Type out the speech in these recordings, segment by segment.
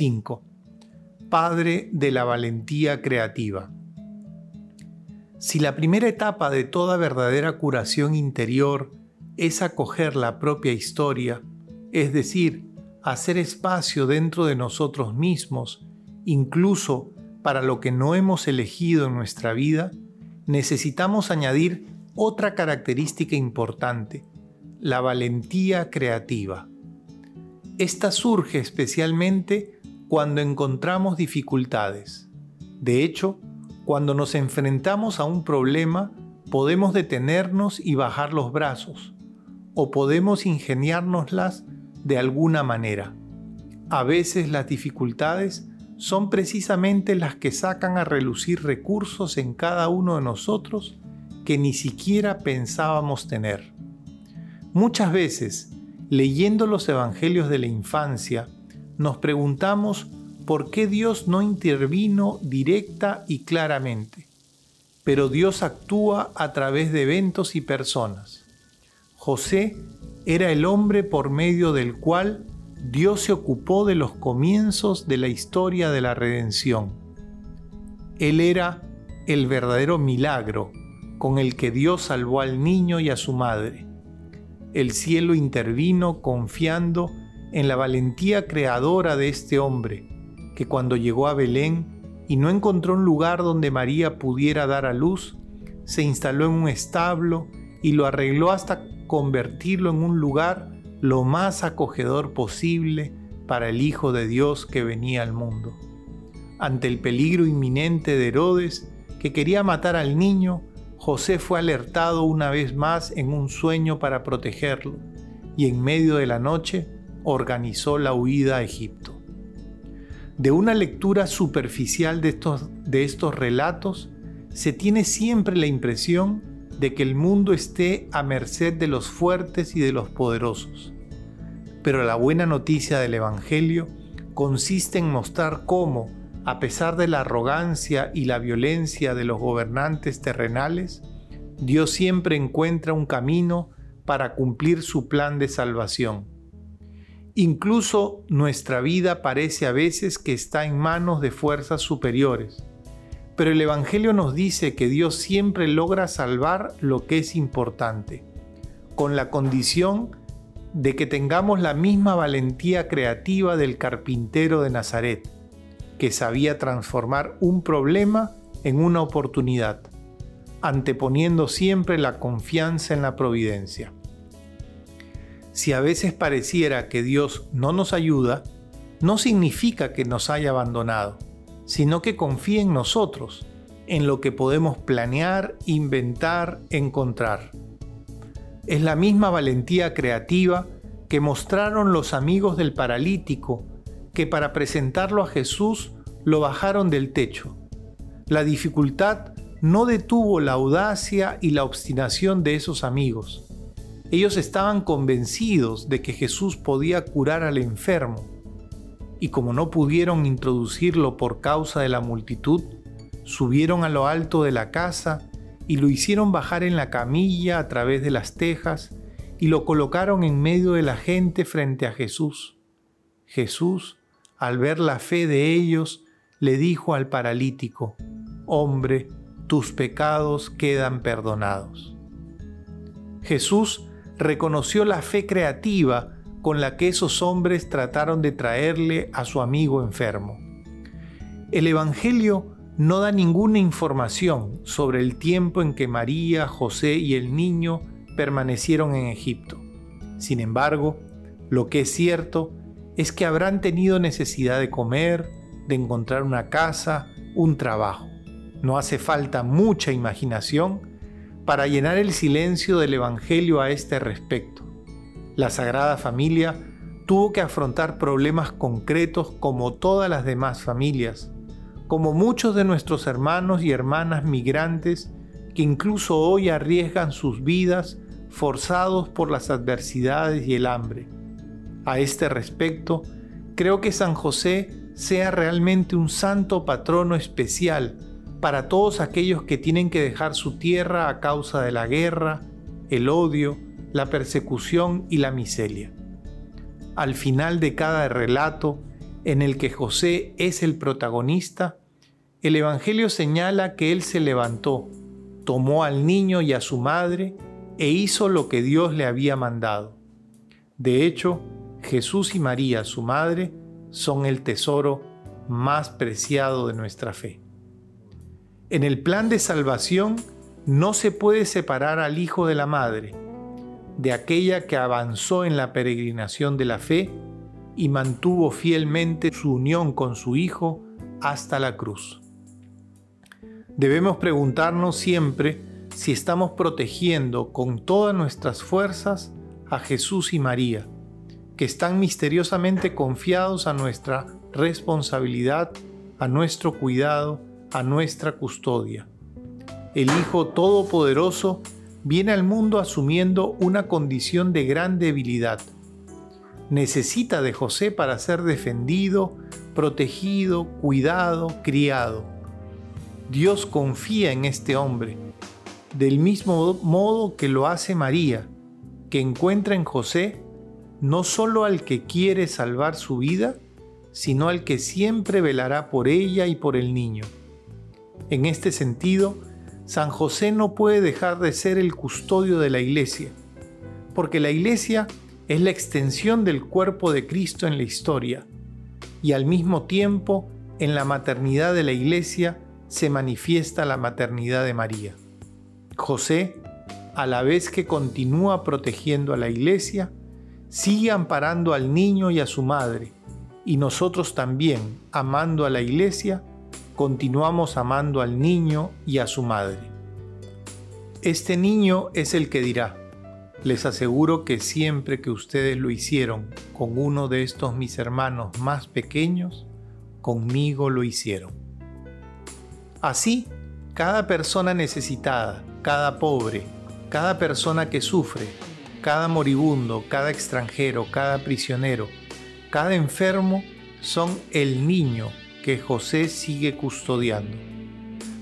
5. Padre de la valentía creativa. Si la primera etapa de toda verdadera curación interior es acoger la propia historia, es decir, hacer espacio dentro de nosotros mismos, incluso para lo que no hemos elegido en nuestra vida, necesitamos añadir otra característica importante, la valentía creativa. Esta surge especialmente cuando encontramos dificultades. De hecho, cuando nos enfrentamos a un problema, podemos detenernos y bajar los brazos, o podemos ingeniárnoslas de alguna manera. A veces las dificultades son precisamente las que sacan a relucir recursos en cada uno de nosotros que ni siquiera pensábamos tener. Muchas veces, leyendo los evangelios de la infancia, nos preguntamos por qué Dios no intervino directa y claramente. Pero Dios actúa a través de eventos y personas. José era el hombre por medio del cual Dios se ocupó de los comienzos de la historia de la redención. Él era el verdadero milagro con el que Dios salvó al niño y a su madre. El cielo intervino confiando en la valentía creadora de este hombre, que cuando llegó a Belén y no encontró un lugar donde María pudiera dar a luz, se instaló en un establo y lo arregló hasta convertirlo en un lugar lo más acogedor posible para el Hijo de Dios que venía al mundo. Ante el peligro inminente de Herodes, que quería matar al niño, José fue alertado una vez más en un sueño para protegerlo, y en medio de la noche organizó la huida a Egipto. De una lectura superficial de estos, relatos, se tiene siempre la impresión de que el mundo esté a merced de los fuertes y de los poderosos. Pero la buena noticia del Evangelio consiste en mostrar cómo, a pesar de la arrogancia y la violencia de los gobernantes terrenales, Dios siempre encuentra un camino para cumplir su plan de salvación. Incluso nuestra vida parece a veces que está en manos de fuerzas superiores, pero el Evangelio nos dice que Dios siempre logra salvar lo que es importante, con la condición de que tengamos la misma valentía creativa del carpintero de Nazaret, que sabía transformar un problema en una oportunidad, anteponiendo siempre la confianza en la providencia. Si a veces pareciera que Dios no nos ayuda, no significa que nos haya abandonado sino que confía en nosotros, en lo que podemos planear, inventar, encontrar. Es la misma valentía creativa que mostraron los amigos del paralítico, que para presentarlo a Jesús lo bajaron del techo. La dificultad no detuvo la audacia y la obstinación de esos amigos. Ellos estaban convencidos de que Jesús podía curar al enfermo y como no pudieron introducirlo por causa de la multitud, subieron a lo alto de la casa y lo hicieron bajar en la camilla a través de las tejas y lo colocaron en medio de la gente frente a Jesús. Jesús, al ver la fe de ellos, le dijo al paralítico, Hombre, tus pecados quedan perdonados. Jesús reconoció la fe creativa con la que esos hombres trataron de traerle a su amigo enfermo. El Evangelio no da ninguna información sobre el tiempo en que María, José y el niño permanecieron en Egipto. Sin embargo, lo que es cierto es que habrán tenido necesidad de comer, de encontrar una casa, un trabajo. No hace falta mucha imaginación para llenar el silencio del Evangelio a este respecto. La Sagrada Familia tuvo que afrontar problemas concretos como todas las demás familias, como muchos de nuestros hermanos y hermanas migrantes que incluso hoy arriesgan sus vidas forzados por las adversidades y el hambre. A este respecto, creo que San José sea realmente un santo patrono especial para todos aquellos que tienen que dejar su tierra a causa de la guerra, el odio, la persecución y la miseria. Al final de cada relato, en el que José es el protagonista, el Evangelio señala que él se levantó, tomó al niño y a su madre e hizo lo que Dios le había mandado. De hecho, Jesús y María, su madre, son el tesoro más preciado de nuestra fe. En el plan de salvación no se puede separar al hijo de la madre, de aquella que avanzó en la peregrinación de la fe y mantuvo fielmente su unión con su hijo hasta la cruz. Debemos preguntarnos siempre si estamos protegiendo con todas nuestras fuerzas a Jesús y María, que están misteriosamente confiados a nuestra responsabilidad, a nuestro cuidado, a nuestra custodia. El Hijo Todopoderoso viene al mundo asumiendo una condición de gran debilidad. Necesita de José para ser defendido, protegido, cuidado, criado. Dios confía en este hombre, del mismo modo que lo hace María, que encuentra en José no solo al que quiere salvar su vida, sino al que siempre velará por ella y por el niño. En este sentido, San José no puede dejar de ser el custodio de la iglesia, porque la iglesia es la extensión del cuerpo de Cristo en la historia, y al mismo tiempo en la maternidad de la iglesia se manifiesta la maternidad de María. José, a la vez que continúa protegiendo a la iglesia, sigue amparando al niño y a su madre, y nosotros también, amando a la iglesia, continuamos amando al niño y a su madre. Este niño es el que dirá, les aseguro que siempre que ustedes lo hicieron con uno de estos mis hermanos más pequeños, conmigo lo hicieron. Así, cada persona necesitada, cada pobre, cada persona que sufre, cada moribundo, cada extranjero, cada prisionero, cada enfermo son el niño que José sigue custodiando.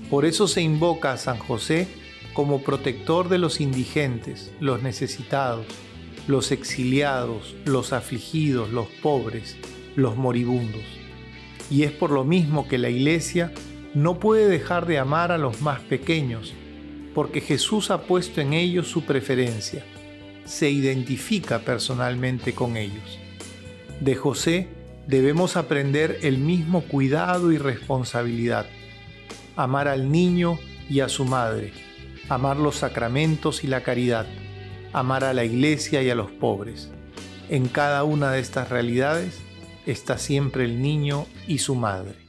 Por eso se invoca a San José como protector de los indigentes, los necesitados, los exiliados, los afligidos, los pobres, los moribundos. Y es por lo mismo que la Iglesia no puede dejar de amar a los más pequeños, porque Jesús ha puesto en ellos su preferencia, se identifica personalmente con ellos. De José debemos aprender el mismo cuidado y responsabilidad. Amar al niño y a su madre. Amar los sacramentos y la caridad. Amar a la iglesia y a los pobres. En cada una de estas realidades está siempre el niño y su madre.